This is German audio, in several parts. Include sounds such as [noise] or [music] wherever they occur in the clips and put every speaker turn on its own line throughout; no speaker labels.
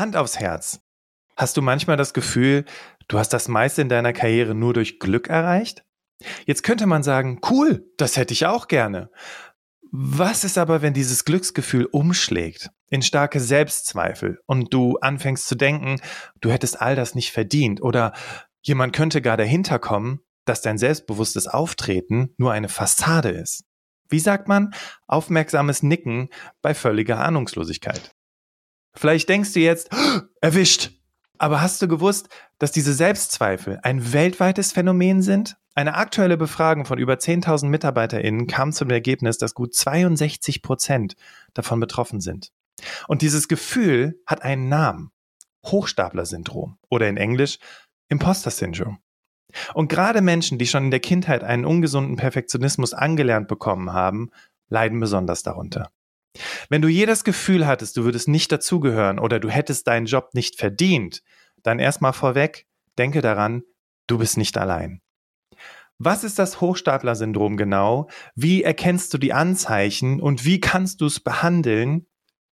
Hand aufs Herz. Hast du manchmal das Gefühl, du hast das meiste in deiner Karriere nur durch Glück erreicht? Jetzt könnte man sagen, cool, das hätte ich auch gerne. Was ist aber, wenn dieses Glücksgefühl umschlägt in starke Selbstzweifel und du anfängst zu denken, du hättest all das nicht verdient oder jemand könnte gar dahinter kommen, dass dein selbstbewusstes Auftreten nur eine Fassade ist? Wie sagt man? Aufmerksames Nicken bei völliger Ahnungslosigkeit. Vielleicht denkst du jetzt, erwischt. Aber hast du gewusst, dass diese Selbstzweifel ein weltweites Phänomen sind? Eine aktuelle Befragung von über 10.000 MitarbeiterInnen kam zum Ergebnis, dass gut 62 Prozent davon betroffen sind. Und dieses Gefühl hat einen Namen. Hochstapler-Syndrom oder in Englisch Imposter-Syndrom. Und gerade Menschen, die schon in der Kindheit einen ungesunden Perfektionismus angelernt bekommen haben, leiden besonders darunter. Wenn du je das Gefühl hattest, du würdest nicht dazugehören oder du hättest deinen Job nicht verdient, dann erstmal vorweg, denke daran, du bist nicht allein. Was ist das Hochstapler-Syndrom genau? Wie erkennst du die Anzeichen und wie kannst du es behandeln?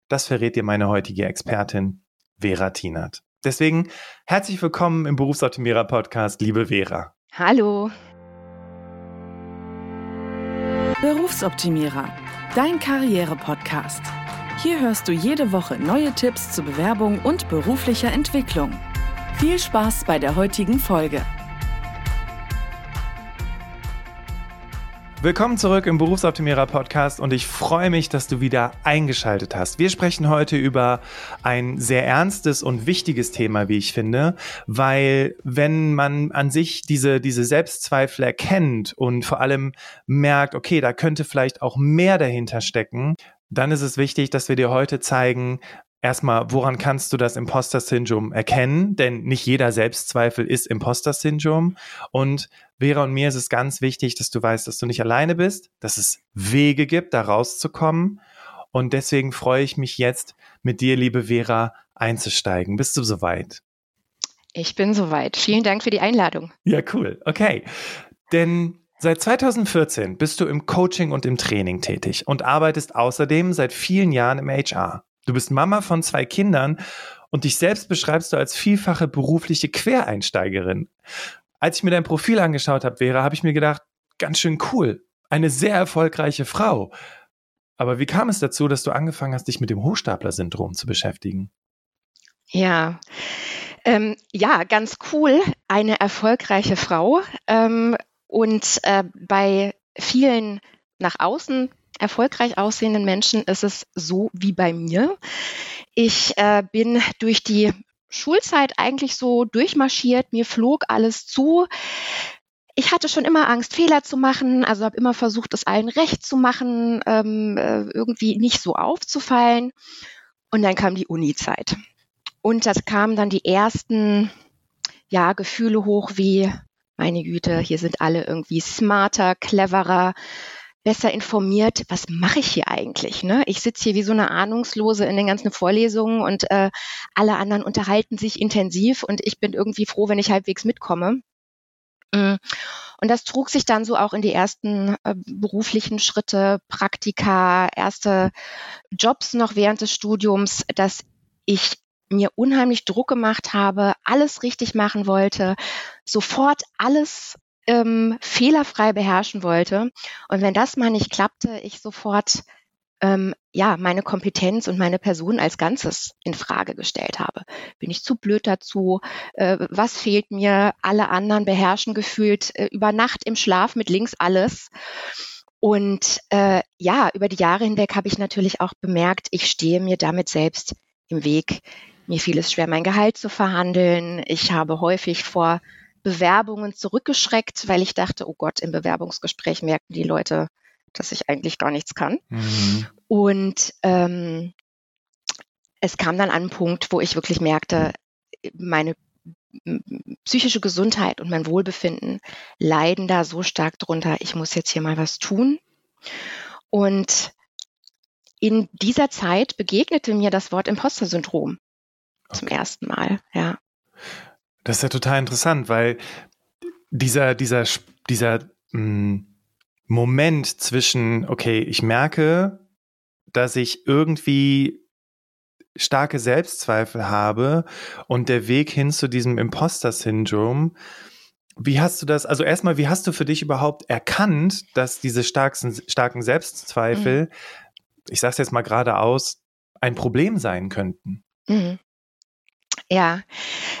Das verrät dir meine heutige Expertin Vera Tinert. Deswegen herzlich willkommen im Berufsoptimierer Podcast, liebe Vera.
Hallo.
Berufsoptimierer, dein Karriere-Podcast. Hier hörst du jede Woche neue Tipps zur Bewerbung und beruflicher Entwicklung. Viel Spaß bei der heutigen Folge.
Willkommen zurück im Berufsoptimierer Podcast und ich freue mich, dass du wieder eingeschaltet hast. Wir sprechen heute über ein sehr ernstes und wichtiges Thema, wie ich finde, weil wenn man an sich diese, diese Selbstzweifel erkennt und vor allem merkt, okay, da könnte vielleicht auch mehr dahinter stecken, dann ist es wichtig, dass wir dir heute zeigen, Erstmal, woran kannst du das Imposter-Syndrom erkennen? Denn nicht jeder Selbstzweifel ist Imposter-Syndrom. Und Vera und mir ist es ganz wichtig, dass du weißt, dass du nicht alleine bist, dass es Wege gibt, da rauszukommen. Und deswegen freue ich mich jetzt, mit dir, liebe Vera, einzusteigen. Bist du soweit?
Ich bin soweit. Vielen Dank für die Einladung.
Ja, cool. Okay. Denn Seit 2014 bist du im Coaching und im Training tätig und arbeitest außerdem seit vielen Jahren im HR. Du bist Mama von zwei Kindern und dich selbst beschreibst du als vielfache berufliche Quereinsteigerin. Als ich mir dein Profil angeschaut habe, Vera, habe ich mir gedacht, ganz schön cool. Eine sehr erfolgreiche Frau. Aber wie kam es dazu, dass du angefangen hast, dich mit dem Hochstapler-Syndrom zu beschäftigen?
Ja, ähm, ja, ganz cool. Eine erfolgreiche Frau. Ähm, und äh, bei vielen nach außen erfolgreich aussehenden Menschen ist es so wie bei mir. Ich äh, bin durch die Schulzeit eigentlich so durchmarschiert, mir flog alles zu. Ich hatte schon immer Angst, Fehler zu machen, also habe immer versucht, es allen recht zu machen, ähm, äh, irgendwie nicht so aufzufallen. Und dann kam die Uni-Zeit. Und da kamen dann die ersten ja, Gefühle hoch wie, meine Güte, hier sind alle irgendwie smarter, cleverer, besser informiert, was mache ich hier eigentlich? Ne? Ich sitze hier wie so eine Ahnungslose in den ganzen Vorlesungen und äh, alle anderen unterhalten sich intensiv und ich bin irgendwie froh, wenn ich halbwegs mitkomme. Mm. Und das trug sich dann so auch in die ersten äh, beruflichen Schritte, Praktika, erste Jobs noch während des Studiums, dass ich mir unheimlich Druck gemacht habe, alles richtig machen wollte, sofort alles ähm, fehlerfrei beherrschen wollte. Und wenn das mal nicht klappte, ich sofort ähm, ja meine Kompetenz und meine Person als Ganzes in Frage gestellt habe. Bin ich zu blöd dazu? Äh, was fehlt mir? Alle anderen beherrschen gefühlt äh, über Nacht im Schlaf mit links alles. Und äh, ja, über die Jahre hinweg habe ich natürlich auch bemerkt, ich stehe mir damit selbst im Weg. Mir fiel es schwer, mein Gehalt zu verhandeln. Ich habe häufig vor Bewerbungen zurückgeschreckt, weil ich dachte, oh Gott, im Bewerbungsgespräch merken die Leute, dass ich eigentlich gar nichts kann. Mhm. Und ähm, es kam dann an einen Punkt, wo ich wirklich merkte, meine psychische Gesundheit und mein Wohlbefinden leiden da so stark drunter, ich muss jetzt hier mal was tun. Und in dieser Zeit begegnete mir das Wort Imposter-Syndrom okay. zum ersten Mal, ja.
Das ist ja total interessant, weil dieser, dieser, dieser mh, hm, Moment zwischen, okay, ich merke, dass ich irgendwie starke Selbstzweifel habe und der Weg hin zu diesem Imposter-Syndrom. Wie hast du das, also erstmal, wie hast du für dich überhaupt erkannt, dass diese starken, starken Selbstzweifel, mhm. ich sag's jetzt mal geradeaus, ein Problem sein könnten? Mhm.
Ja,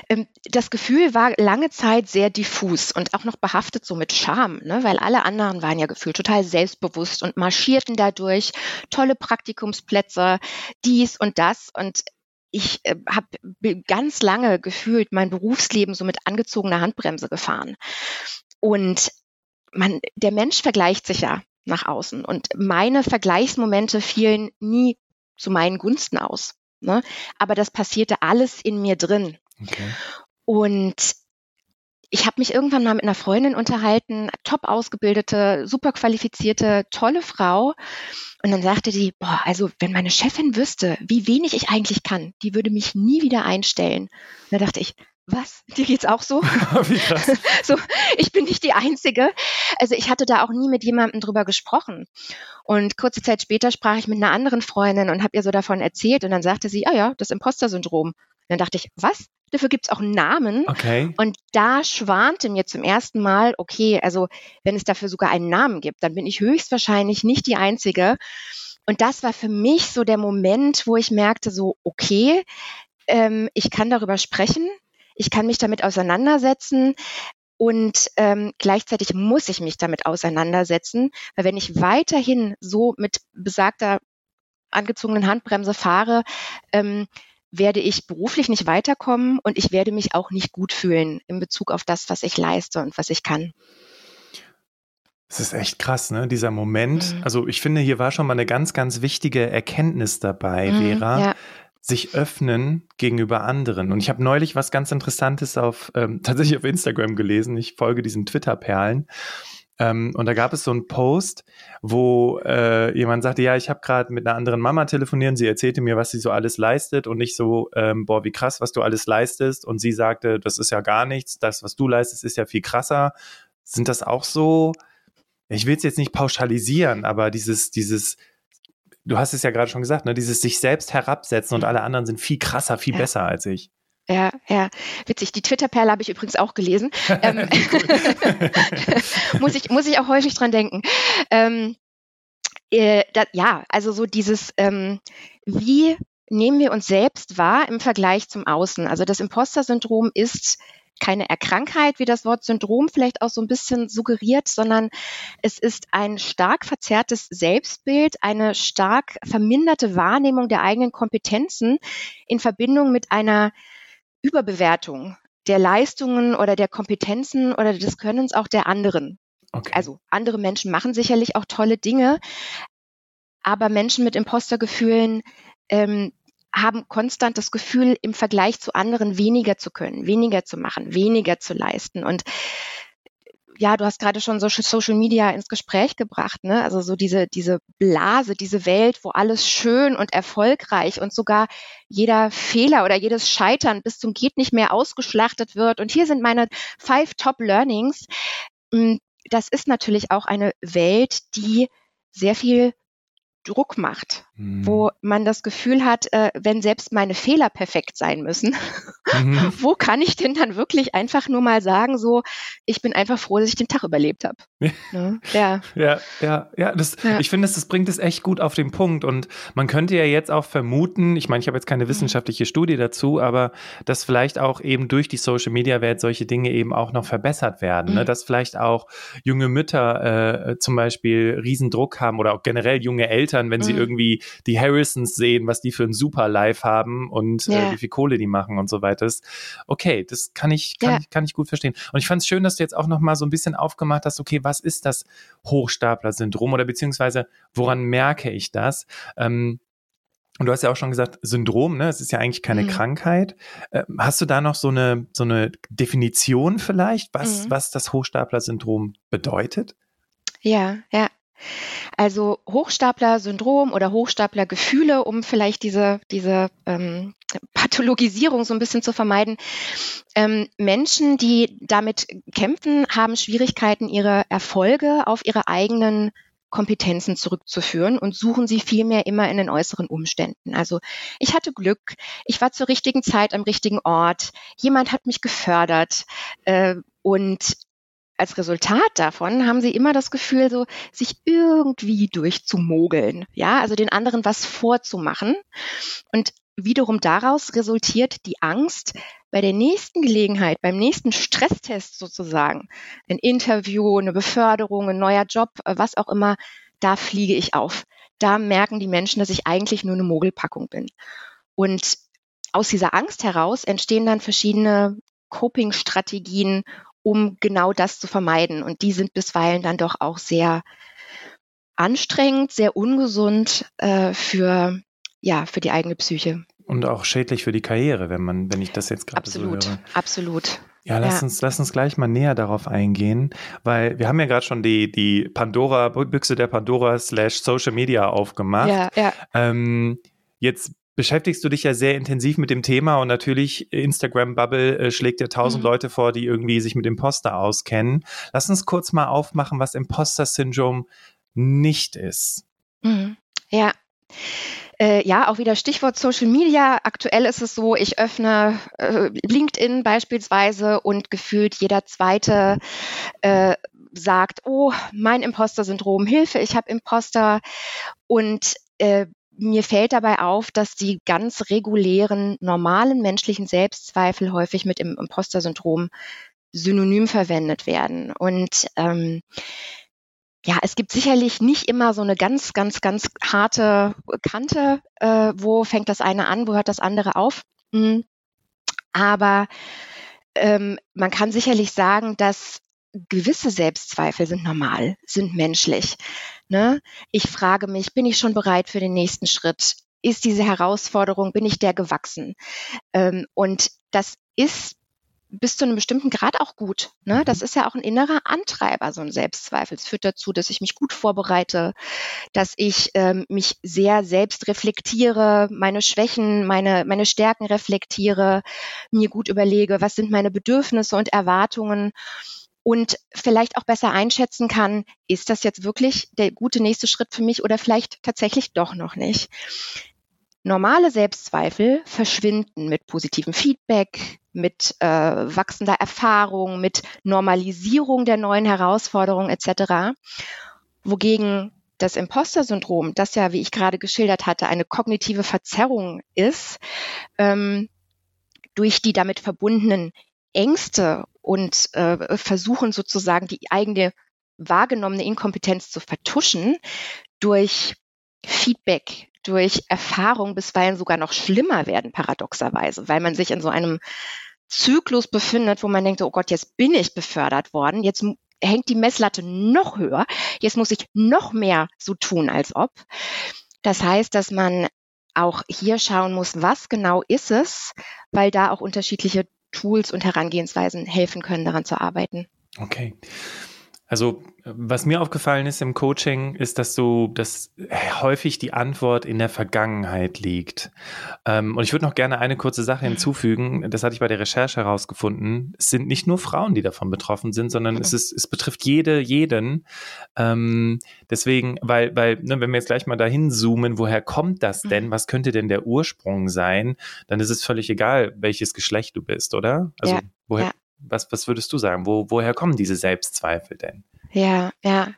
ähm, das Gefühl war lange Zeit sehr diffus und auch noch behaftet so mit Scham, ne? weil alle anderen waren ja gefühlt total selbstbewusst und marschierten dadurch, tolle Praktikumsplätze, dies und das. Und ich äh, habe ganz lange gefühlt mein Berufsleben so mit angezogener Handbremse gefahren. Und man, der Mensch vergleicht sich ja nach außen und meine Vergleichsmomente fielen nie zu meinen Gunsten aus. Ne? Aber das passierte alles in mir drin. Okay. Und ich habe mich irgendwann mal mit einer Freundin unterhalten, top ausgebildete, super qualifizierte, tolle Frau. Und dann sagte sie, boah, also wenn meine Chefin wüsste, wie wenig ich eigentlich kann, die würde mich nie wieder einstellen. Und da dachte ich, was? Dir geht's auch so? [laughs] Wie krass. [laughs] so, ich bin nicht die Einzige. Also ich hatte da auch nie mit jemandem drüber gesprochen. Und kurze Zeit später sprach ich mit einer anderen Freundin und habe ihr so davon erzählt und dann sagte sie, ah ja, das Imposter-Syndrom. Dann dachte ich, was? Dafür gibt's auch einen Namen. Okay. Und da schwante mir zum ersten Mal, okay, also wenn es dafür sogar einen Namen gibt, dann bin ich höchstwahrscheinlich nicht die Einzige. Und das war für mich so der Moment, wo ich merkte, so, okay, ähm, ich kann darüber sprechen, ich kann mich damit auseinandersetzen und ähm, gleichzeitig muss ich mich damit auseinandersetzen, weil wenn ich weiterhin so mit besagter angezogenen Handbremse fahre, ähm, werde ich beruflich nicht weiterkommen und ich werde mich auch nicht gut fühlen in Bezug auf das, was ich leiste und was ich kann.
Es ist echt krass, ne? Dieser Moment. Mhm. Also ich finde, hier war schon mal eine ganz, ganz wichtige Erkenntnis dabei, mhm, Vera. Ja sich öffnen gegenüber anderen. Und ich habe neulich was ganz Interessantes auf ähm, [laughs] tatsächlich auf Instagram gelesen. Ich folge diesen Twitter-Perlen. Ähm, und da gab es so einen Post, wo äh, jemand sagte, ja, ich habe gerade mit einer anderen Mama telefoniert. Sie erzählte mir, was sie so alles leistet und nicht so, ähm, boah, wie krass, was du alles leistest. Und sie sagte, das ist ja gar nichts. Das, was du leistest, ist ja viel krasser. Sind das auch so? Ich will es jetzt nicht pauschalisieren, aber dieses, dieses du hast es ja gerade schon gesagt, ne, dieses sich selbst herabsetzen und alle anderen sind viel krasser, viel ja. besser als ich.
Ja, ja, witzig. Die Twitter-Perle habe ich übrigens auch gelesen. [laughs] ähm, [laughs] muss, ich, muss ich auch häufig dran denken. Ähm, äh, da, ja, also so dieses, ähm, wie nehmen wir uns selbst wahr im Vergleich zum Außen? Also das Imposter-Syndrom ist keine Erkrankheit, wie das Wort Syndrom vielleicht auch so ein bisschen suggeriert, sondern es ist ein stark verzerrtes Selbstbild, eine stark verminderte Wahrnehmung der eigenen Kompetenzen in Verbindung mit einer Überbewertung der Leistungen oder der Kompetenzen oder des Könnens auch der anderen. Okay. Also andere Menschen machen sicherlich auch tolle Dinge, aber Menschen mit Impostergefühlen ähm, haben konstant das Gefühl, im Vergleich zu anderen weniger zu können, weniger zu machen, weniger zu leisten. Und ja, du hast gerade schon so Social Media ins Gespräch gebracht, ne? Also so diese, diese Blase, diese Welt, wo alles schön und erfolgreich und sogar jeder Fehler oder jedes Scheitern bis zum geht nicht mehr ausgeschlachtet wird. Und hier sind meine five Top Learnings. Hm, das ist natürlich auch eine Welt, die sehr viel Druck macht, mhm. wo man das Gefühl hat, äh, wenn selbst meine Fehler perfekt sein müssen, mhm. [laughs] wo kann ich denn dann wirklich einfach nur mal sagen, so, ich bin einfach froh, dass ich den Tag überlebt habe.
ne? Ja, ja, ja, ja, das, ja. ich finde, das bringt es echt gut auf den Punkt und man könnte ja jetzt auch vermuten, ich meine, ich habe jetzt keine mhm. wissenschaftliche Studie dazu, aber dass vielleicht auch eben durch die Social Media Welt solche Dinge eben auch noch verbessert werden, ne? Mhm. dass vielleicht auch junge Mütter äh, zum Beispiel Riesendruck haben oder auch generell junge Eltern Eltern, wenn mhm. sie irgendwie die Harrisons sehen, was die für ein super Live haben und äh, ja. äh, wie viel Kohle die machen und so weiter. Okay, das kann ich, kann, ja. ich, kann ich gut verstehen. Und ich fand es schön, dass du jetzt auch noch mal so ein bisschen aufgemacht hast, okay, was ist das Hochstapler-Syndrom oder beziehungsweise woran merke ich das? Ähm, und du hast ja auch schon gesagt, Syndrom, ne? Es ist ja eigentlich keine mhm. Krankheit. Äh, hast du da noch so eine, so eine Definition vielleicht, was, mhm. was das Hochstapler-Syndrom bedeutet?
Ja, ja. Also Hochstapler-Syndrom oder Hochstapler-Gefühle, um vielleicht diese, diese ähm, Pathologisierung so ein bisschen zu vermeiden. Ähm, Menschen, die damit kämpfen, haben Schwierigkeiten, ihre Erfolge auf ihre eigenen Kompetenzen zurückzuführen und suchen sie vielmehr immer in den äußeren Umständen. Also ich hatte Glück, ich war zur richtigen Zeit am richtigen Ort, jemand hat mich gefördert äh, und als Resultat davon haben sie immer das Gefühl, so sich irgendwie durchzumogeln, ja, also den anderen was vorzumachen. Und wiederum daraus resultiert die Angst, bei der nächsten Gelegenheit, beim nächsten Stresstest sozusagen, ein Interview, eine Beförderung, ein neuer Job, äh, was auch immer, da fliege ich auf. Da merken die Menschen, dass ich eigentlich nur eine Mogelpackung bin. Und aus dieser Angst heraus entstehen dann verschiedene Coping-Strategien, um genau das zu vermeiden. Und die sind bisweilen dann doch auch sehr anstrengend, sehr ungesund äh, für, ja, für die eigene Psyche.
Und auch schädlich für die Karriere, wenn man, wenn ich das jetzt gerade so höre.
Absolut, absolut.
Ja, lass
Ja.
uns, lass uns gleich mal näher darauf eingehen, weil wir haben ja gerade schon die, die Pandora, Büchse der Pandora slash Social Media aufgemacht.
Ja, ja.
Ähm, jetzt beschäftigst du dich ja sehr intensiv mit dem Thema und natürlich Instagram Bubble äh, schlägt dir tausend
Mhm.
Leute vor, die irgendwie sich mit Imposter auskennen. Lass uns kurz mal aufmachen, was Imposter-Syndrom nicht ist.
Mhm. Ja. Äh, ja, auch wieder Stichwort Social Media. Aktuell ist es so, ich öffne äh, LinkedIn beispielsweise und gefühlt jeder zweite äh, sagt, oh, mein Imposter-Syndrom, Hilfe, ich habe Imposter. Und äh, mir fällt dabei auf, dass die ganz regulären, normalen menschlichen Selbstzweifel häufig mit dem Imposter-Syndrom synonym verwendet werden. Und ähm, ja, es gibt sicherlich nicht immer so eine ganz, ganz, ganz harte Kante, äh, wo fängt das eine an, wo hört das andere auf. Mhm. Aber ähm, man kann sicherlich sagen, dass gewisse Selbstzweifel sind normal, sind menschlich. Ne? Ich frage mich, bin ich schon bereit für den nächsten Schritt? Ist diese Herausforderung, bin ich der gewachsen? Ähm, und das ist bis zu einem bestimmten Grad auch gut. Ne? Das ist ja auch ein innerer Antreiber, so ein Selbstzweifel. Es führt dazu, dass ich mich gut vorbereite, dass ich ähm, mich sehr selbst reflektiere, meine Schwächen, meine, meine Stärken reflektiere, mir gut überlege, was sind meine Bedürfnisse und Erwartungen und vielleicht auch besser einschätzen kann, ist das jetzt wirklich der gute nächste Schritt für mich oder vielleicht tatsächlich doch noch nicht. Normale Selbstzweifel verschwinden mit positivem Feedback, mit äh, wachsender Erfahrung, mit Normalisierung der neuen Herausforderungen etc. Wogegen das Imposter-Syndrom, das ja, wie ich gerade geschildert hatte, eine kognitive Verzerrung ist, ähm, durch die damit verbundenen Ängste und äh, versuchen sozusagen die eigene wahrgenommene Inkompetenz zu vertuschen, durch Feedback, durch Erfahrung bisweilen sogar noch schlimmer werden, paradoxerweise, weil man sich in so einem Zyklus befindet, wo man denkt, oh Gott, jetzt bin ich befördert worden, jetzt hängt die Messlatte noch höher, jetzt muss ich noch mehr so tun, als ob. Das heißt, dass man auch hier schauen muss, was genau ist es, weil da auch unterschiedliche Tools und Herangehensweisen helfen können, daran zu arbeiten.
Okay. Also, was mir aufgefallen ist im Coaching, ist, dass du, dass häufig die Antwort in der Vergangenheit liegt. Ähm, und ich würde noch gerne eine kurze Sache hinzufügen. Das hatte ich bei der Recherche herausgefunden. Es sind nicht nur Frauen, die davon betroffen sind, sondern es ist, es betrifft jede, jeden. Ähm, deswegen, weil, weil, ne, wenn wir jetzt gleich mal dahin zoomen, woher kommt das denn? Was könnte denn der Ursprung sein? Dann ist es völlig egal, welches Geschlecht du bist, oder? Also,
Ja,
woher,
ja.
Was, was würdest du sagen? Wo, woher kommen diese Selbstzweifel denn?
Ja, ja.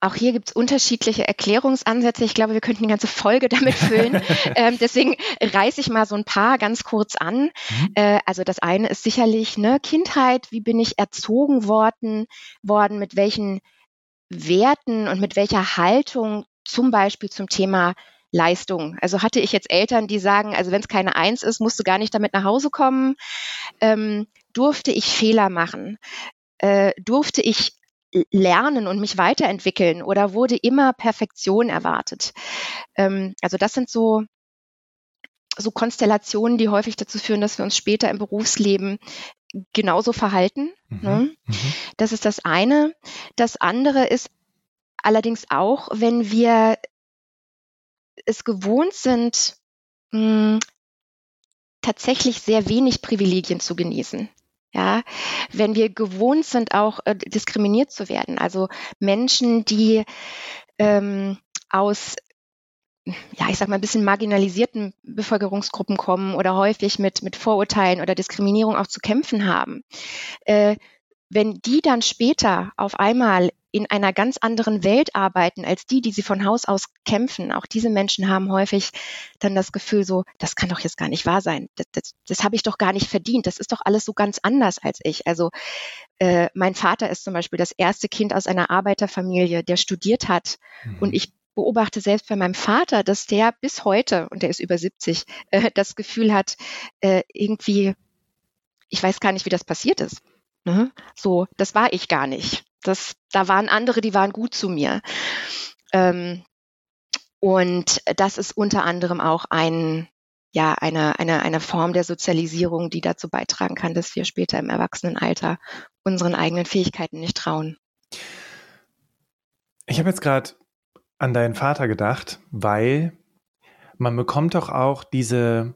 Auch hier gibt's unterschiedliche Erklärungsansätze. Ich glaube, wir könnten die ganze Folge [laughs] damit füllen. ähm, deswegen reiße ich mal so ein paar ganz kurz an.
Mhm.
Äh, also das eine ist sicherlich ne, Kindheit. Wie bin ich erzogen worden, worden? Mit welchen Werten und mit welcher Haltung zum Beispiel zum Thema Leistung. Also hatte ich jetzt Eltern, die sagen, also wenn es keine Eins ist, musst du gar nicht damit nach Hause kommen. Ähm, durfte ich Fehler machen? Äh, durfte ich lernen und mich weiterentwickeln oder wurde immer Perfektion erwartet? Ähm, also das sind so, so Konstellationen, die häufig dazu führen, dass wir uns später im Berufsleben genauso verhalten.
Mhm.
Ne?
Mhm.
Das ist das eine. Das andere ist allerdings auch, wenn wir es gewohnt sind, mh, tatsächlich sehr wenig Privilegien zu genießen. Ja, wenn wir gewohnt sind, auch äh, diskriminiert zu werden. Also Menschen, die ähm, aus ja, ich sag mal, ein bisschen marginalisierten Bevölkerungsgruppen kommen oder häufig mit, mit Vorurteilen oder Diskriminierung auch zu kämpfen haben, äh, wenn die dann später auf einmal in einer ganz anderen Welt arbeiten als die, die sie von Haus aus kämpfen. Auch diese Menschen haben häufig dann das Gefühl so, das kann doch jetzt gar nicht wahr sein. Das, das, das habe ich doch gar nicht verdient. Das ist doch alles so ganz anders als ich. Also äh, mein Vater ist zum Beispiel das erste Kind aus einer Arbeiterfamilie, der studiert hat. Mhm. Und ich beobachte selbst bei meinem Vater, dass der bis heute, und der ist über 70, äh, das Gefühl hat, äh, irgendwie, ich weiß gar nicht, wie das passiert ist. Ne? So, das war ich gar nicht. Das, da waren andere, die waren gut zu mir. Ähm, und das ist unter anderem auch ein, ja, eine, eine, eine Form der Sozialisierung, die dazu beitragen kann, dass wir später im Erwachsenenalter unseren eigenen Fähigkeiten nicht trauen.
Ich habe jetzt gerade an deinen Vater gedacht, weil man bekommt doch auch diese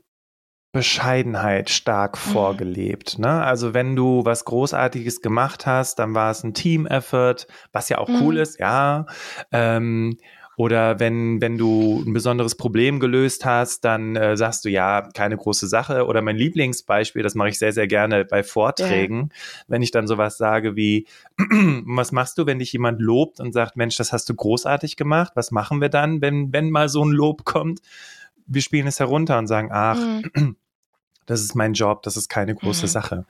Bescheidenheit stark mhm. vorgelebt. Ne? Also wenn du was Großartiges gemacht hast, dann war es ein Team-Effort, was ja auch mhm. cool ist, ja. Ähm, oder wenn, wenn du ein besonderes Problem gelöst hast, dann äh, sagst du ja, keine große Sache. Oder mein Lieblingsbeispiel, das mache ich sehr, sehr gerne bei Vorträgen, ja. wenn ich dann sowas sage wie, [clears throat] was machst du, wenn dich jemand lobt und sagt, Mensch, das hast du großartig gemacht? Was machen wir dann, wenn, wenn mal so ein Lob kommt? Wir spielen es herunter und sagen, ach, mhm [clears throat] das ist mein Job, das ist keine große mhm. Sache.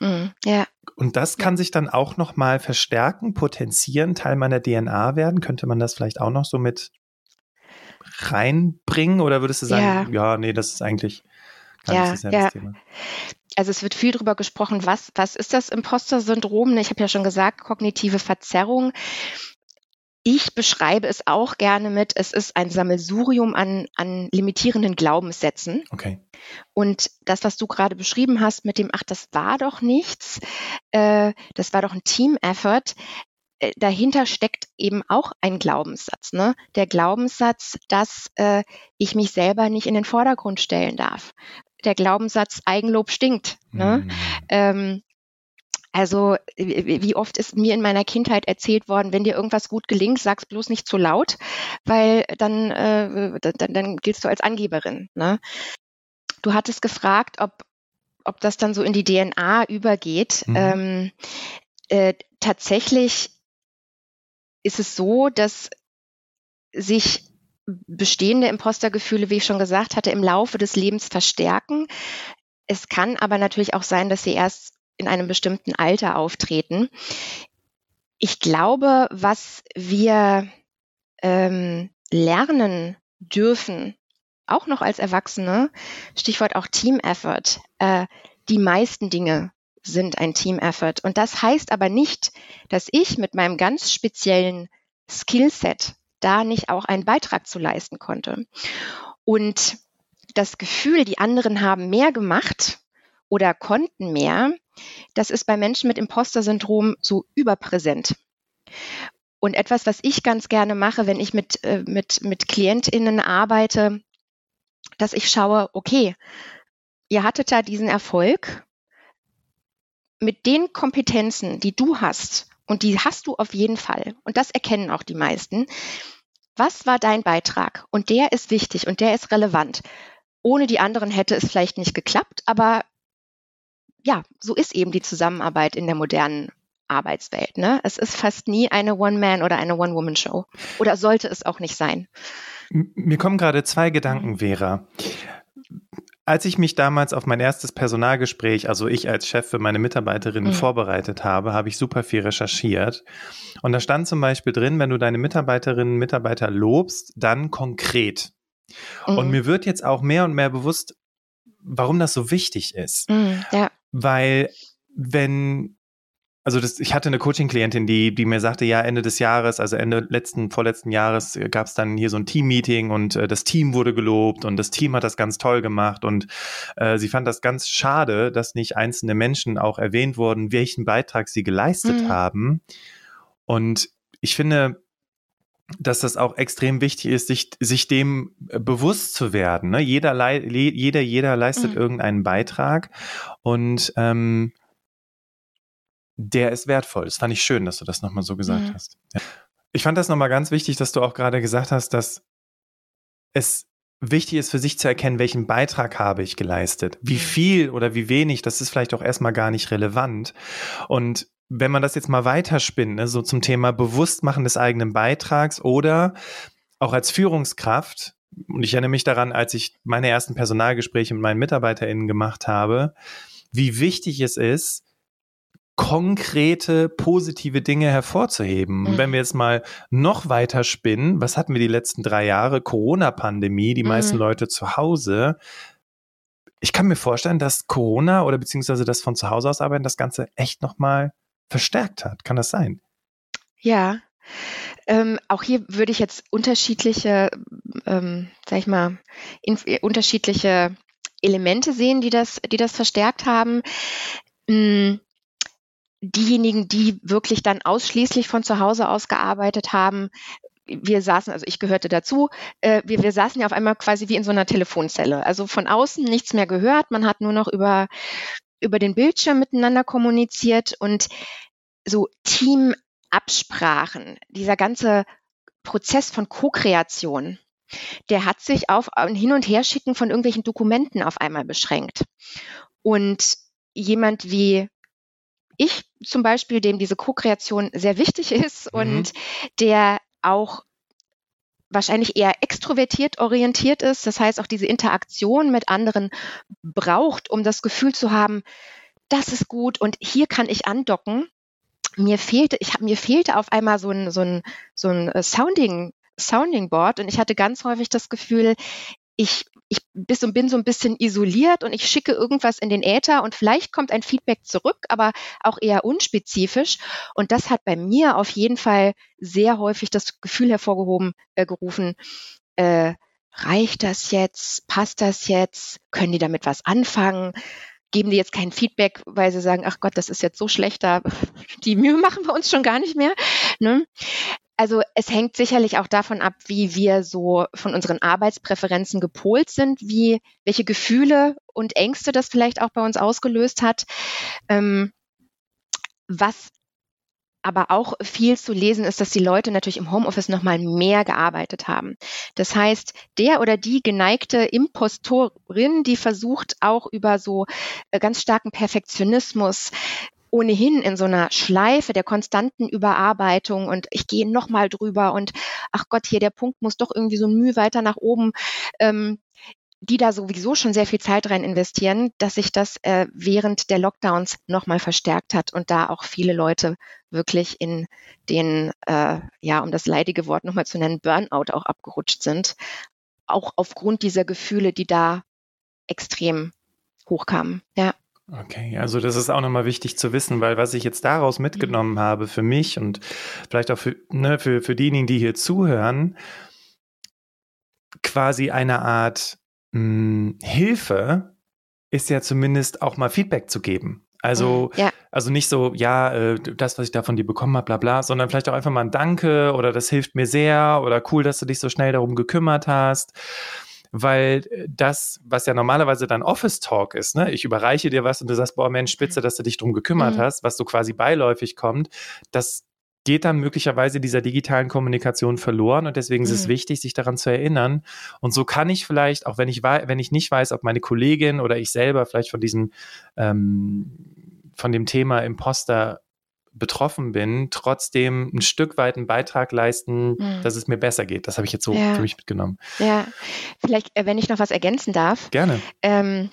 Mhm. Ja. Und das kann sich dann auch nochmal verstärken, potenzieren, Teil meiner DNA werden. Könnte man das vielleicht auch noch so mit reinbringen oder würdest du sagen, ja, ja nee, das ist eigentlich gar ja, nicht das ja. Thema?
Also es wird viel darüber gesprochen, was, was ist das Imposter-Syndrom? Ich habe ja schon gesagt, kognitive Verzerrung. Ich beschreibe es auch gerne mit, es ist ein Sammelsurium an, an limitierenden Glaubenssätzen.
Okay.
Und das, was du gerade beschrieben hast mit dem, ach, das war doch nichts, äh, das war doch ein Team-Effort, äh, dahinter steckt eben auch ein Glaubenssatz. Ne? Der Glaubenssatz, dass äh, ich mich selber nicht in den Vordergrund stellen darf. Der Glaubenssatz, Eigenlob stinkt. Ne? Mhm. Ähm, also wie oft ist mir in meiner Kindheit erzählt worden, wenn dir irgendwas gut gelingt, sag's bloß nicht zu laut, weil dann, äh, dann, dann giltst du als Angeberin. Ne? Du hattest gefragt, ob, ob das dann so in die DNA übergeht. Mhm. Ähm, äh, tatsächlich ist es so, dass sich bestehende Impostergefühle, wie ich schon gesagt hatte, im Laufe des Lebens verstärken. Es kann aber natürlich auch sein, dass sie erst in einem bestimmten Alter auftreten. Ich glaube, was wir ähm, lernen dürfen, auch noch als Erwachsene, Stichwort auch Team Effort, äh, die meisten Dinge sind ein Team Effort. Und das heißt aber nicht, dass ich mit meinem ganz speziellen Skillset da nicht auch einen Beitrag zu leisten konnte. Und das Gefühl, die anderen haben mehr gemacht oder konnten mehr, das ist bei Menschen mit Imposter-Syndrom so überpräsent. Und etwas, was ich ganz gerne mache, wenn ich mit, äh, mit, mit KlientInnen arbeite, dass ich schaue, okay, ihr hattet da diesen Erfolg mit den Kompetenzen, die du hast, und die hast du auf jeden Fall, und das erkennen auch die meisten. Was war dein Beitrag? Und der ist wichtig und der ist relevant. Ohne die anderen hätte es vielleicht nicht geklappt, aber ja, so ist eben die Zusammenarbeit in der modernen Arbeitswelt. Ne? Es ist fast nie eine One-Man- oder eine One-Woman-Show. Oder sollte es auch nicht sein.
Mir kommen gerade zwei Gedanken, Vera. Als ich mich damals auf mein erstes Personalgespräch, also ich als Chef für meine Mitarbeiterinnen mhm. vorbereitet habe, habe ich super viel recherchiert. Und da stand zum Beispiel drin, wenn du deine Mitarbeiterinnen und Mitarbeiter lobst, dann konkret. Mhm. Und mir wird jetzt auch mehr und mehr bewusst, warum das so wichtig ist. Mhm, ja. Weil wenn also das, ich hatte eine Coaching-Klientin, die, die mir sagte, ja, Ende des Jahres, also Ende letzten, vorletzten Jahres gab es dann hier so ein Team-Meeting und äh, das Team wurde gelobt und das Team hat das ganz toll gemacht und äh, sie fand das ganz schade, dass nicht einzelne Menschen auch erwähnt wurden, welchen Beitrag sie geleistet mhm. haben. Und ich finde, dass das auch extrem wichtig ist, sich, sich dem äh, bewusst zu werden. Ne? Jeder, jeder, jeder leistet mhm. irgendeinen Beitrag und ähm, der ist wertvoll. Das fand ich schön, dass du das nochmal so gesagt mhm. hast. Ja. Ich fand das nochmal ganz wichtig, dass du auch gerade gesagt hast, dass es wichtig ist für sich zu erkennen, welchen Beitrag habe ich geleistet. Wie mhm. viel oder wie wenig, das ist vielleicht auch erstmal gar nicht relevant. Und wenn man das jetzt mal weiterspinnt, ne, so zum Thema Bewusstmachen des eigenen Beitrags oder auch als Führungskraft, und ich erinnere mich daran, als ich meine ersten Personalgespräche mit meinen MitarbeiterInnen gemacht habe, wie wichtig es ist, konkrete, positive Dinge hervorzuheben. Mhm. wenn wir jetzt mal noch weiter spinnen, was hatten wir die letzten drei Jahre? Corona-Pandemie, die mhm. meisten Leute zu Hause. Ich kann mir vorstellen, dass Corona oder beziehungsweise das von zu Hause aus arbeiten das Ganze echt nochmal verstärkt hat. Kann das sein?
Ja. Ähm, auch hier würde ich jetzt unterschiedliche, ähm, sag ich mal, in, unterschiedliche Elemente sehen, die das, die das verstärkt haben. Mhm diejenigen, die wirklich dann ausschließlich von zu Hause aus gearbeitet haben, wir saßen, also ich gehörte dazu, äh, wir, wir saßen ja auf einmal quasi wie in so einer Telefonzelle. Also von außen nichts mehr gehört, man hat nur noch über, über den Bildschirm miteinander kommuniziert und so Teamabsprachen, dieser ganze Prozess von Co-Kreation, der hat sich auf ein Hin- und Herschicken von irgendwelchen Dokumenten auf einmal beschränkt. Und jemand wie ich zum Beispiel, dem diese Co-Kreation sehr wichtig ist mhm. und der auch wahrscheinlich eher extrovertiert orientiert ist, das heißt auch diese Interaktion mit anderen braucht, um das Gefühl zu haben, das ist gut und hier kann ich andocken. Mir fehlte, ich habe mir fehlte auf einmal so ein so ein so ein äh, Sounding Sounding Board und ich hatte ganz häufig das Gefühl, ich ich bin so, ein bisschen isoliert und ich schicke irgendwas in den Äther und vielleicht kommt ein Feedback zurück, aber auch eher unspezifisch. Und das hat bei mir auf jeden Fall sehr häufig das Gefühl hervorgehoben, äh, gerufen, äh, reicht das jetzt? Passt das jetzt? Können die damit was anfangen? Geben die jetzt kein Feedback, weil sie sagen, ach Gott, das ist jetzt so schlechter, [laughs] die Mühe machen wir uns schon gar nicht mehr. Ne? Also es hängt sicherlich auch davon ab, wie wir so von unseren Arbeitspräferenzen gepolt sind, wie welche Gefühle und Ängste das vielleicht auch bei uns ausgelöst hat. Ähm, was aber auch viel zu lesen ist, dass die Leute natürlich im Homeoffice nochmal mehr gearbeitet haben. Das heißt, der oder die geneigte Impostorin, die versucht auch über so äh, ganz starken Perfektionismus ohnehin in so einer Schleife der konstanten Überarbeitung und ich gehe nochmal drüber und ach Gott, hier der Punkt muss doch irgendwie so ein Mühe weiter nach oben. Ähm, die da sowieso schon sehr viel Zeit rein investieren, dass sich das äh, während der Lockdowns nochmal verstärkt hat und da auch viele Leute wirklich in den, äh, ja, um das leidige Wort nochmal zu nennen, Burnout auch abgerutscht sind. Auch aufgrund dieser Gefühle, die da extrem hochkamen. Ja.
Okay, also das ist auch nochmal wichtig zu wissen, weil was ich jetzt daraus mitgenommen mhm. habe für mich und vielleicht auch für, ne, für, für diejenigen, die hier zuhören, quasi eine Art mh, hm, Hilfe ist ja zumindest auch mal Feedback zu geben. Also, mhm, ja. also nicht so, ja, äh, das, was ich da von dir bekommen habe, bla bla, sondern vielleicht auch einfach mal ein Danke oder das hilft mir sehr oder cool, dass du dich so schnell darum gekümmert hast weil äh, das, was ja normalerweise dann Office Talk ist, ne, ich überreiche dir was und du sagst, boah, Mensch, spitze, dass du dich drum gekümmert mhm. hast, was so quasi beiläufig kommt, das geht dann möglicherweise dieser digitalen Kommunikation verloren und deswegen mhm. ist es mhm. wichtig, sich daran zu erinnern. Und so kann ich vielleicht, auch wenn ich, wenn ich nicht weiß, ob meine Kollegin oder ich selber vielleicht von diesem, ähm, von dem Thema Imposter betroffen bin, trotzdem ein Stück weit einen Beitrag leisten, mhm. dass es mir besser geht. Das habe ich jetzt so ja. für mich mitgenommen.
Ja, vielleicht, äh, wenn ich noch was ergänzen darf.
Gerne. Ähm,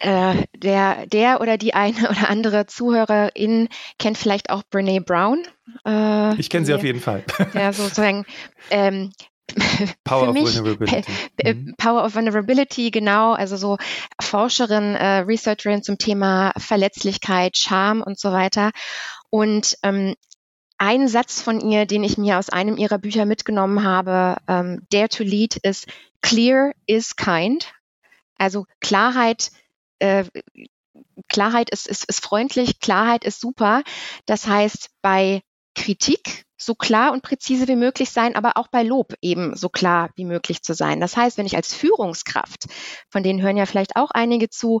äh, der, der oder die eine [laughs] oder andere Zuhörerin kennt vielleicht auch Brene Brown.
Äh, ich kenne sie auf jeden Fall. [laughs]
Ja, sozusagen ähm, [laughs]
Power mich, of Vulnerability.
Mhm. Power of Vulnerability, genau. Also so Forscherin, äh, Researcherin zum Thema Verletzlichkeit, Scham und so weiter. Und ähm, ein Satz von ihr, den ich mir aus einem ihrer Bücher mitgenommen habe, ähm, Dare to Lead, ist Clear is kind. Also Klarheit, äh, Klarheit ist, ist, ist freundlich, Klarheit ist super. Das heißt, bei Kritik so klar und präzise wie möglich sein, aber auch bei Lob eben so klar wie möglich zu sein. Das heißt, wenn ich als Führungskraft, von denen hören ja vielleicht auch einige zu,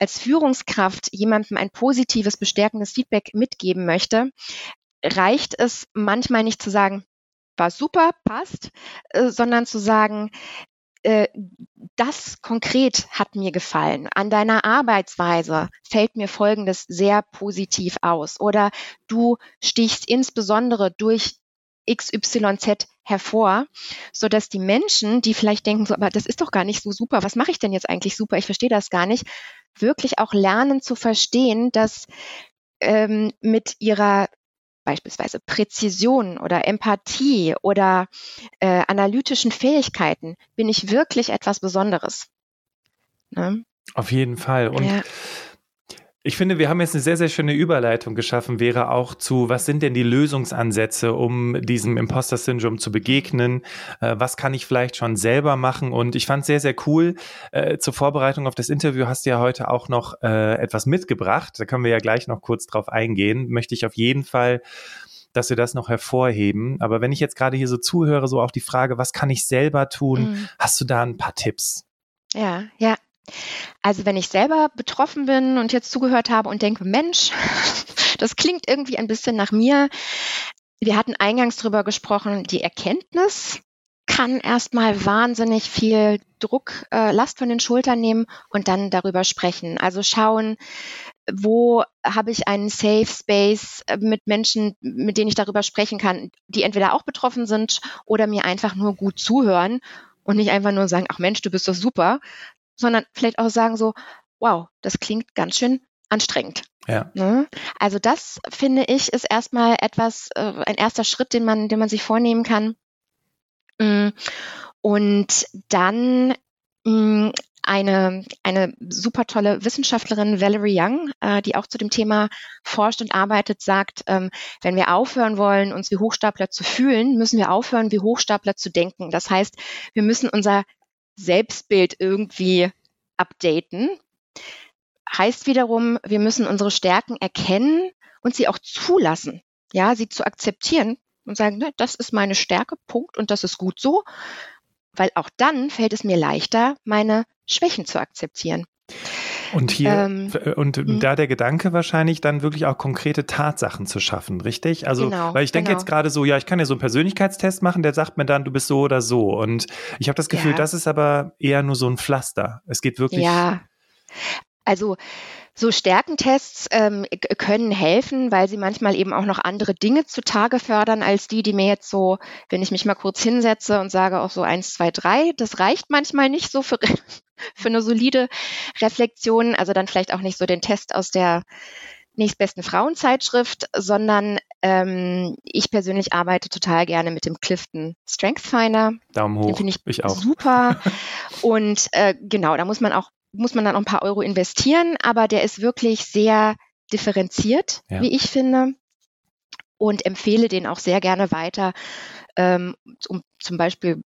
als Führungskraft jemandem ein positives, bestärkendes Feedback mitgeben möchte, reicht es manchmal nicht zu sagen, war super, passt, äh, sondern zu sagen, äh, das konkret hat mir gefallen. An deiner Arbeitsweise fällt mir Folgendes sehr positiv aus. Oder du stichst insbesondere durch XYZ hervor, so dass die Menschen, die vielleicht denken so, aber das ist doch gar nicht so super, was mache ich denn jetzt eigentlich super, ich verstehe das gar nicht, wirklich auch lernen zu verstehen, dass ähm, mit ihrer beispielsweise Präzision oder Empathie oder äh, analytischen Fähigkeiten bin ich wirklich etwas Besonderes.
Ne? Auf jeden Fall. Und ja. Ich finde, wir haben jetzt eine sehr, sehr schöne Überleitung geschaffen, wäre auch zu, was sind denn die Lösungsansätze, um diesem Imposter-Syndrom zu begegnen? Äh, was kann ich vielleicht schon selber machen? Und ich fand es sehr, sehr cool. Äh, zur Vorbereitung auf das Interview hast du ja heute auch noch äh, etwas mitgebracht. Da können wir ja gleich noch kurz drauf eingehen. Möchte ich auf jeden Fall dass wir das noch hervorheben. Aber wenn ich jetzt gerade hier so zuhöre, so auch die Frage, was kann ich selber tun? Mhm. Hast du da ein paar Tipps?
Ja, ja, also wenn ich selber betroffen bin und jetzt zugehört habe und denke, Mensch, [laughs] das klingt irgendwie ein bisschen nach mir. Wir hatten eingangs drüber gesprochen, die Erkenntnis kann erstmal wahnsinnig viel Druck, äh, Last von den Schultern nehmen und dann darüber sprechen. Also schauen, wo habe ich einen Safe Space äh, mit Menschen, mit denen ich darüber sprechen kann, die entweder auch betroffen sind oder mir einfach nur gut zuhören und nicht einfach nur sagen, ach Mensch, du bist doch super, sondern vielleicht auch sagen so, wow, das klingt ganz schön anstrengend. Ja. Ne? Also das finde ich ist erstmal etwas, äh, ein erster Schritt, den man, den man sich vornehmen kann. Mm, und dann mm, eine, eine super tolle Wissenschaftlerin, Valerie Young, äh, die auch zu dem Thema forscht und arbeitet, sagt, ähm, wenn wir aufhören wollen, uns wie Hochstapler zu fühlen, müssen wir aufhören, wie Hochstapler zu denken. Das heißt, wir müssen unser Selbstbild irgendwie updaten. Heißt wiederum, wir müssen unsere Stärken erkennen und sie auch zulassen. Ja, sie zu akzeptieren und sagen, ne, das ist meine Stärke, Punkt, und das ist gut so. Weil auch dann fällt es mir leichter, meine Schwächen zu akzeptieren.
Und hier, ähm, äh, und hm. da der Gedanke wahrscheinlich dann wirklich auch konkrete Tatsachen zu schaffen, richtig? Also, genau, weil ich denke genau. jetzt gerade so, ja, ich kann ja so einen Persönlichkeitstest machen, der sagt mir dann, du bist so oder so. Und ich habe das Gefühl, ja. das ist aber eher nur so ein Pflaster. Es geht wirklich.
Ja. Also, so Stärkentests ähm, können helfen, weil sie manchmal eben auch noch andere Dinge zutage fördern als die, die mir jetzt so, wenn ich mich mal kurz hinsetze und sage auch so eins, zwei, drei, das reicht manchmal nicht so für, [laughs] für eine solide Reflexion. Also dann vielleicht auch nicht so den Test aus der nächstbesten Frauenzeitschrift, sondern ähm, ich persönlich arbeite total gerne mit dem Clifton Strength Finder.
Daumen hoch. Den
finde ich, ich auch. super. [laughs] Und äh, genau, da muss man auch muss man dann auch ein paar Euro investieren, aber der ist wirklich sehr differenziert, ja. wie ich finde, und empfehle den auch sehr gerne weiter, ähm, um zum Beispiel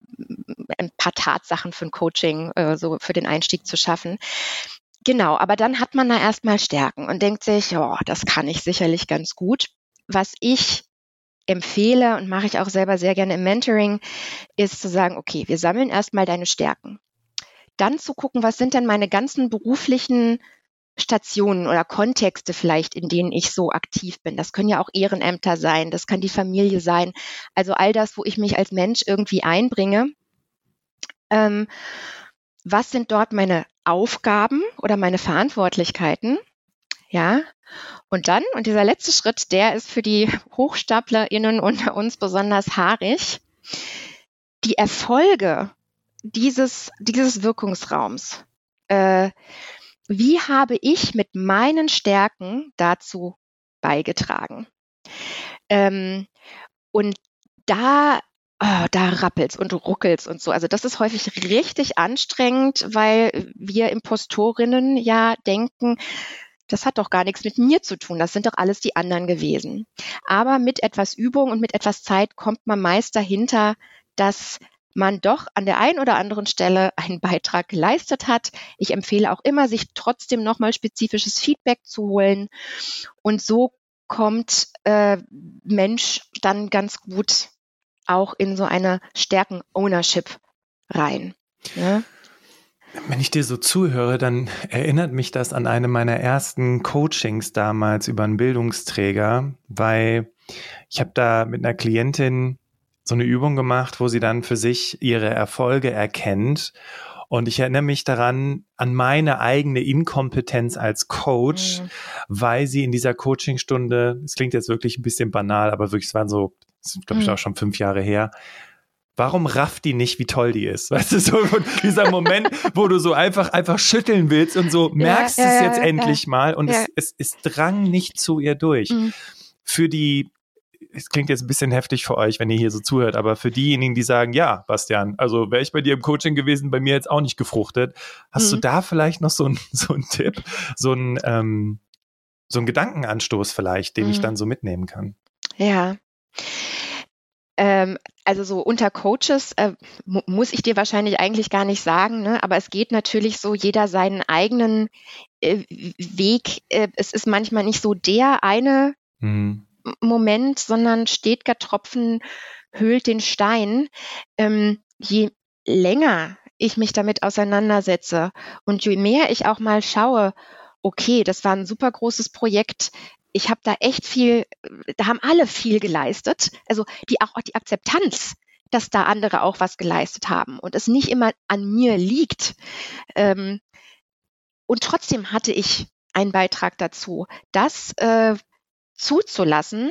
ein paar Tatsachen für ein Coaching, äh, so für den Einstieg zu schaffen. Genau, aber dann hat man da erstmal Stärken und denkt sich, oh, das kann ich sicherlich ganz gut. Was ich empfehle und mache ich auch selber sehr gerne im Mentoring, ist zu sagen, okay, wir sammeln erstmal deine Stärken dann zu gucken, was sind denn meine ganzen beruflichen Stationen oder Kontexte vielleicht, in denen ich so aktiv bin. Das können ja auch Ehrenämter sein, das kann die Familie sein. Also all das, wo ich mich als Mensch irgendwie einbringe. Ähm, was sind dort meine Aufgaben oder meine Verantwortlichkeiten? Ja. Und dann, und dieser letzte Schritt, der ist für die HochstaplerInnen unter uns besonders haarig. Die Erfolge dieses, dieses Wirkungsraums. Äh, wie habe ich mit meinen Stärken dazu beigetragen? Ähm, und da, oh, da rappelt's und ruckelt's und so. Also das ist häufig richtig anstrengend, weil wir Impostorinnen ja denken, das hat doch gar nichts mit mir zu tun, das sind doch alles die anderen gewesen. Aber mit etwas Übung und mit etwas Zeit kommt man meist dahinter, dass man doch an der einen oder anderen Stelle einen Beitrag geleistet hat. Ich empfehle auch immer, sich trotzdem nochmal spezifisches Feedback zu holen. Und so kommt äh, Mensch dann ganz gut auch in so eine Stärken-Ownership rein. Ja? Ne?
Wenn ich dir so zuhöre, dann erinnert mich das an eine meiner ersten Coachings damals über einen Bildungsträger, weil ich habe da mit einer Klientin so eine Übung gemacht, wo sie dann für sich ihre Erfolge erkennt. Und ich erinnere mich daran, an meine eigene Inkompetenz als Coach, mhm. weil sie in dieser Coachingstunde, es klingt jetzt wirklich ein bisschen banal, aber wirklich, es waren so, glaube ich, mhm. auch schon fünf Jahre her, warum rafft die nicht, wie toll die ist? Weißt du, so dieser Moment, wo du so einfach, einfach schütteln willst und so merkst ja, ja, es jetzt ja, endlich mal und es, es, es drang nicht zu ihr durch. Mhm. Für die es klingt jetzt ein bisschen heftig für euch, wenn ihr hier so zuhört, aber für diejenigen, die sagen, ja, Bastian, also wäre ich bei dir im Coaching gewesen, bei mir jetzt auch nicht gefruchtet, hast mhm. du da vielleicht noch so ein, [laughs] so ein Tipp, so ein, ähm, so ein Gedankenanstoß vielleicht, den mhm. ich dann so mitnehmen kann?
Ja. Ähm, also so unter Coaches äh, mu muss ich dir wahrscheinlich eigentlich gar nicht sagen, ne? aber es geht natürlich so jeder seinen eigenen äh, Weg. Äh, es ist manchmal nicht so der eine mhm. Moment, sondern stetiger Tropfen höhlt den Stein. Ähm, je länger ich mich damit auseinandersetze und je mehr ich auch mal schaue, okay, das war ein super großes Projekt, ich habe da echt viel, da haben alle viel geleistet. Also die auch, die Akzeptanz, dass da andere auch was geleistet haben und es nicht immer an mir liegt. Ähm, und trotzdem hatte ich einen Beitrag dazu. Das äh, zuzulassen,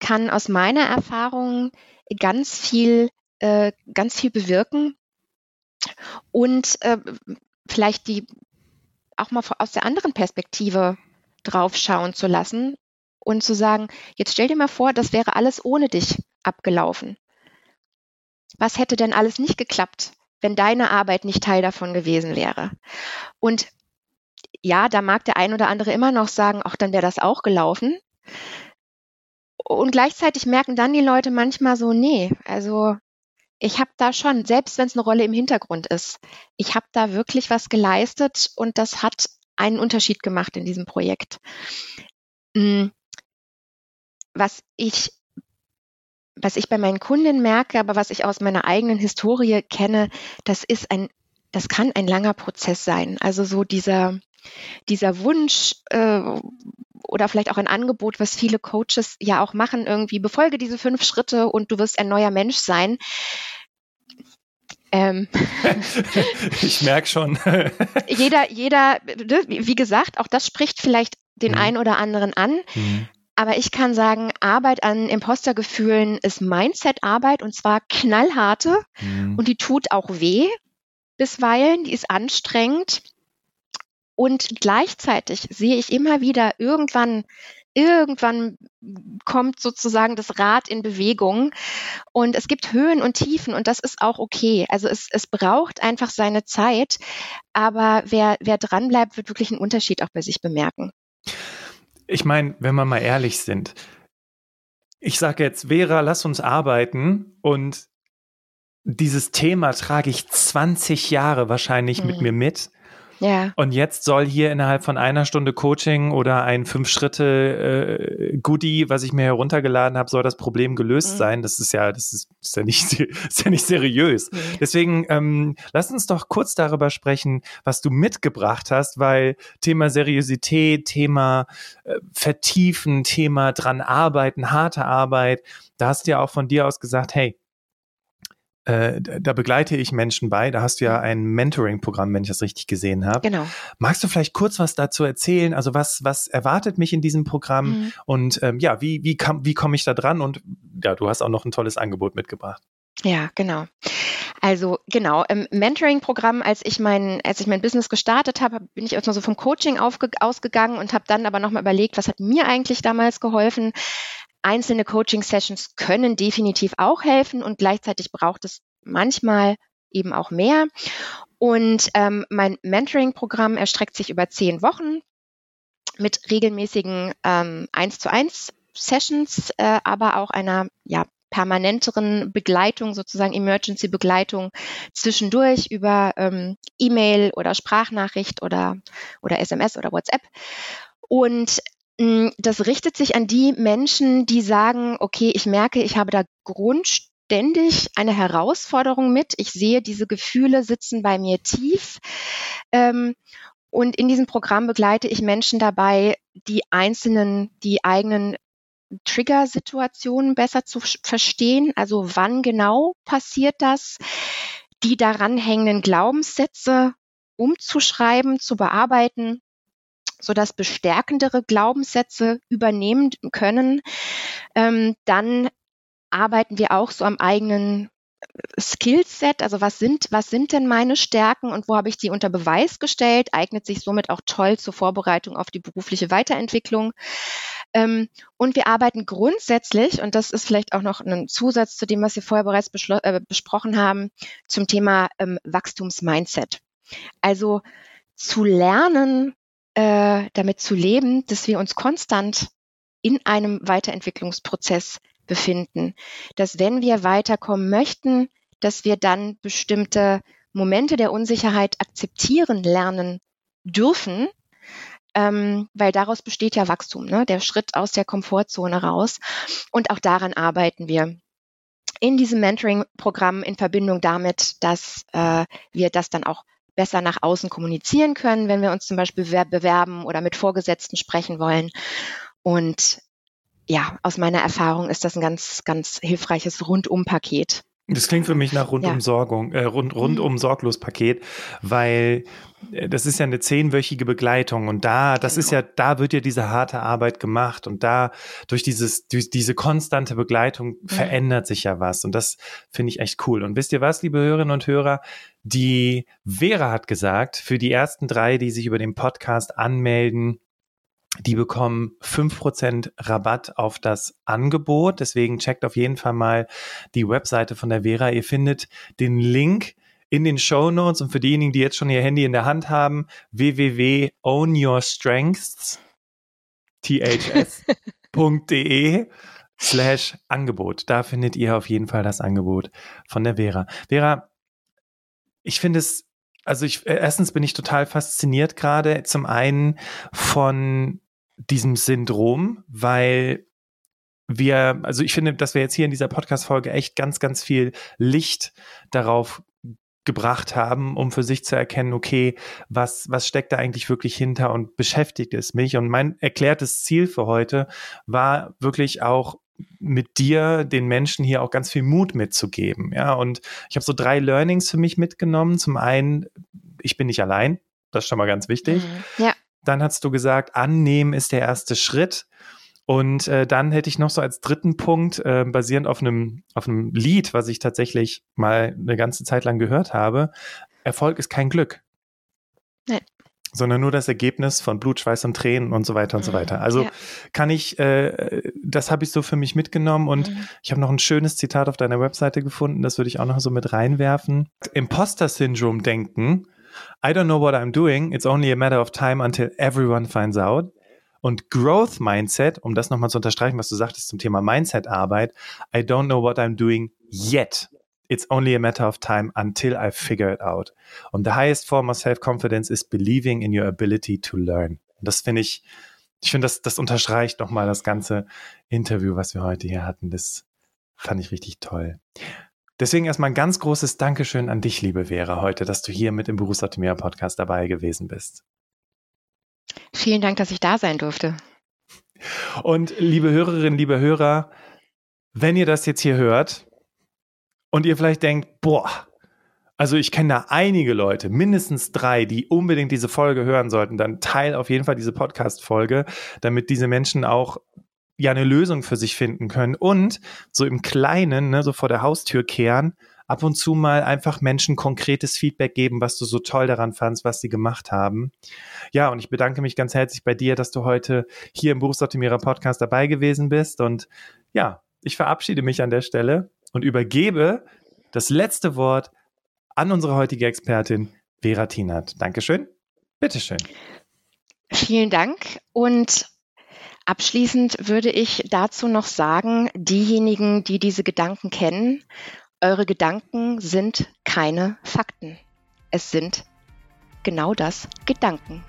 kann aus meiner Erfahrung ganz viel, äh, ganz viel bewirken und äh, vielleicht die auch mal aus der anderen Perspektive draufschauen zu lassen und zu sagen, jetzt stell dir mal vor, das wäre alles ohne dich abgelaufen. Was hätte denn alles nicht geklappt, wenn deine Arbeit nicht Teil davon gewesen wäre? Und ja, da mag der ein oder andere immer noch sagen, ach, dann wäre das auch gelaufen. Und gleichzeitig merken dann die Leute manchmal so, nee, also ich habe da schon, selbst wenn es eine Rolle im Hintergrund ist, ich habe da wirklich was geleistet und das hat einen Unterschied gemacht in diesem Projekt. Hm, was ich was ich bei meinen Kundinnen merke, aber was ich aus meiner eigenen Historie kenne, das ist ein, das kann ein langer Prozess sein. Also so dieser, dieser Wunsch äh, oder vielleicht auch ein Angebot, was viele Coaches ja auch machen, irgendwie befolge diese fünf Schritte und du wirst ein neuer Mensch sein.
Ähm, [laughs] ich merke schon. [laughs]
jeder, jeder, ne, wie gesagt, auch das spricht vielleicht den mhm. einen oder anderen an. Mhm. Aber ich kann sagen, Arbeit an Impostergefühlen ist Mindset-Arbeit und zwar knallharte mhm. und die tut auch weh bisweilen, die ist anstrengend. Und gleichzeitig sehe ich immer wieder irgendwann irgendwann kommt sozusagen das Rad in Bewegung und es gibt Höhen und Tiefen und das ist auch okay. Also es, es braucht einfach seine Zeit, aber wer, wer dranbleibt, wird wirklich einen Unterschied auch bei sich bemerken.
Ich meine, wenn wir mal ehrlich sind, ich sage jetzt, Vera, lass uns arbeiten und dieses Thema trage ich 20 Jahre wahrscheinlich mhm. mit mir mit. Ja. Und jetzt soll hier innerhalb von einer Stunde Coaching oder ein Fünf-Schritte-Goodie, äh, was ich mir heruntergeladen habe, soll das Problem gelöst mhm. sein. Das ist ja, das ist, ist, ja, nicht, [laughs] ist ja nicht seriös. Mhm. Deswegen ähm, lass uns doch kurz darüber sprechen, was du mitgebracht hast, weil Thema Seriosität, Thema äh, Vertiefen, Thema dran arbeiten, harte Arbeit, da hast du ja auch von dir aus gesagt, hey, äh, da begleite ich Menschen bei. Da hast du ja mhm. ein Mentoring-Programm, wenn ich das richtig gesehen habe.
Genau.
Magst du vielleicht kurz was dazu erzählen? Also was, was erwartet mich in diesem Programm? Mhm. Und ähm, ja, wie, wie, kam, wie komme ich da dran? Und ja, du hast auch noch ein tolles Angebot mitgebracht.
Ja, genau. Also genau, im Mentoring-Programm, als ich mein, als ich mein Business gestartet habe, bin ich erstmal so vom Coaching aufge ausgegangen und habe dann aber nochmal überlegt, was hat mir eigentlich damals geholfen? Einzelne Coaching-Sessions können definitiv auch helfen und gleichzeitig braucht es manchmal eben auch mehr. Und ähm, mein Mentoring-Programm erstreckt sich über zehn Wochen mit regelmäßigen ähm, 1 zu 1 Sessions, äh, aber auch einer ja, permanenteren Begleitung, sozusagen Emergency-Begleitung zwischendurch über ähm, E-Mail oder Sprachnachricht oder, oder SMS oder WhatsApp. Und das richtet sich an die Menschen, die sagen, okay, ich merke, ich habe da grundständig eine Herausforderung mit. Ich sehe, diese Gefühle sitzen bei mir tief. Ähm, und in diesem Programm begleite ich Menschen dabei, die einzelnen, die eigenen Trigger-Situationen besser zu verstehen. Also wann genau passiert das? Die daran hängenden Glaubenssätze umzuschreiben, zu bearbeiten, sodass bestärkendere Glaubenssätze übernehmen können. Ähm, dann arbeiten wir auch so am eigenen Skillset, also was sind, was sind denn meine Stärken und wo habe ich die unter Beweis gestellt, eignet sich somit auch toll zur Vorbereitung auf die berufliche Weiterentwicklung. Ähm, und wir arbeiten grundsätzlich, und das ist vielleicht auch noch ein Zusatz zu dem, was wir vorher bereits äh, besprochen haben, zum Thema ähm, Wachstumsmindset. Also zu lernen, äh, damit zu leben, dass wir uns konstant in einem Weiterentwicklungsprozess befinden. Dass wenn wir weiterkommen möchten, dass wir dann bestimmte Momente der Unsicherheit akzeptieren lernen dürfen, ähm, weil daraus besteht ja Wachstum, ne? der Schritt aus der Komfortzone raus. Und auch daran arbeiten wir in diesem Mentoring-Programm in Verbindung damit, dass äh, wir das dann auch besser nach außen kommunizieren können, wenn wir uns zum Beispiel bewerben oder mit Vorgesetzten sprechen wollen. Und ja, aus meiner Erfahrung ist das ein ganz, ganz hilfreiches Rundumpaket.
Das klingt für mich nach rundum ja. Äh, rund, rundum mhm. sorglos Paket, weil äh, das ist ja eine zehnwöchige Begleitung und da, das genau. ist ja, da wird ja diese harte Arbeit gemacht und da durch dieses, durch diese konstante Begleitung mhm. verändert sich ja was und das finde ich echt cool. Und wisst ihr was, liebe Hörerinnen und Hörer? Die Vera hat gesagt, für die ersten drei, die sich über den Podcast anmelden, die bekommen fünf Prozent Rabatt auf das Angebot. Deswegen checkt auf jeden Fall mal die Webseite von der Vera. Ihr findet den Link in den Show Notes und für diejenigen, die jetzt schon ihr Handy in der Hand haben, www.ownyourstrengths, ths.de [laughs] slash Angebot. Da findet ihr auf jeden Fall das Angebot von der Vera. Vera, ich finde es also ich, erstens bin ich total fasziniert gerade zum einen von diesem Syndrom, weil wir, also ich finde, dass wir jetzt hier in dieser Podcast-Folge echt ganz, ganz viel Licht darauf gebracht haben, um für sich zu erkennen, okay, was, was steckt da eigentlich wirklich hinter und beschäftigt es mich? Und mein erklärtes Ziel für heute war wirklich auch mit dir den Menschen hier auch ganz viel Mut mitzugeben. Ja, und ich habe so drei Learnings für mich mitgenommen. Zum einen, ich bin nicht allein. Das ist schon mal ganz wichtig.
Mhm. Ja.
Dann hast du gesagt, annehmen ist der erste Schritt. Und äh, dann hätte ich noch so als dritten Punkt, äh, basierend auf einem, auf einem Lied, was ich tatsächlich mal eine ganze Zeit lang gehört habe, Erfolg ist kein Glück. Nein. Sondern nur das Ergebnis von Blut, Schweiß und Tränen und so weiter und so mhm. weiter. Also ja. kann ich, äh, das habe ich so für mich mitgenommen und mhm. ich habe noch ein schönes Zitat auf deiner Webseite gefunden, das würde ich auch noch so mit reinwerfen. Imposter-Syndrom denken I don't know what I'm doing. It's only a matter of time until everyone finds out. Und Growth Mindset, um das nochmal zu unterstreichen, was du sagtest zum Thema Mindset-Arbeit, I don't know what I'm doing yet. It's only a matter of time until I figure it out. Und the highest form of self-confidence is believing in your ability to learn. Und das finde ich, ich finde, das, das unterstreicht nochmal das ganze Interview, was wir heute hier hatten. Das fand ich richtig toll. Deswegen erstmal ein ganz großes Dankeschön an dich, liebe Vera, heute, dass du hier mit im Berufsoptimierer Podcast dabei gewesen bist.
Vielen Dank, dass ich da sein durfte.
Und liebe Hörerinnen, liebe Hörer, wenn ihr das jetzt hier hört und ihr vielleicht denkt, boah, also ich kenne da einige Leute, mindestens drei, die unbedingt diese Folge hören sollten, dann teil auf jeden Fall diese Podcast-Folge, damit diese Menschen auch ja eine Lösung für sich finden können und so im Kleinen, ne, so vor der Haustür kehren, ab und zu mal einfach Menschen konkretes Feedback geben, was du so toll daran fandst, was sie gemacht haben. Ja, und ich bedanke mich ganz herzlich bei dir, dass du heute hier im Berufsoptimierer Podcast dabei gewesen bist. Und ja, ich verabschiede mich an der Stelle und übergebe das letzte Wort an unsere heutige Expertin Vera Tinert. Dankeschön. Bitteschön.
Vielen Dank und Abschließend würde ich dazu noch sagen, diejenigen, die diese Gedanken kennen, eure Gedanken sind keine Fakten. Es sind genau das Gedanken.